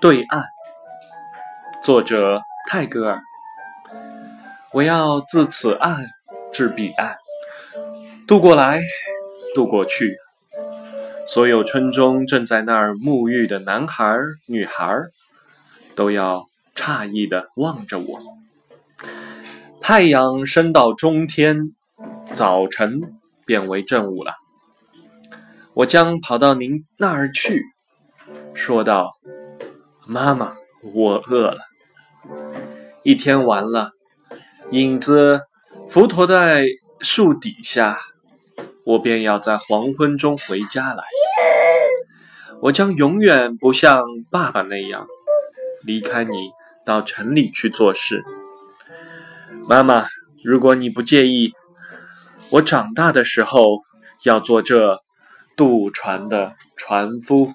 对岸。作者泰戈尔。我要自此岸至彼岸，渡过来，渡过去。所有村中正在那儿沐浴的男孩、女孩，都要诧异的望着我。太阳升到中天，早晨变为正午了。我将跑到您那儿去，说道：“妈妈，我饿了。一天完了，影子伏驼在树底下，我便要在黄昏中回家来。我将永远不像爸爸那样离开你，到城里去做事。妈妈，如果你不介意，我长大的时候要做这。”渡船的船夫。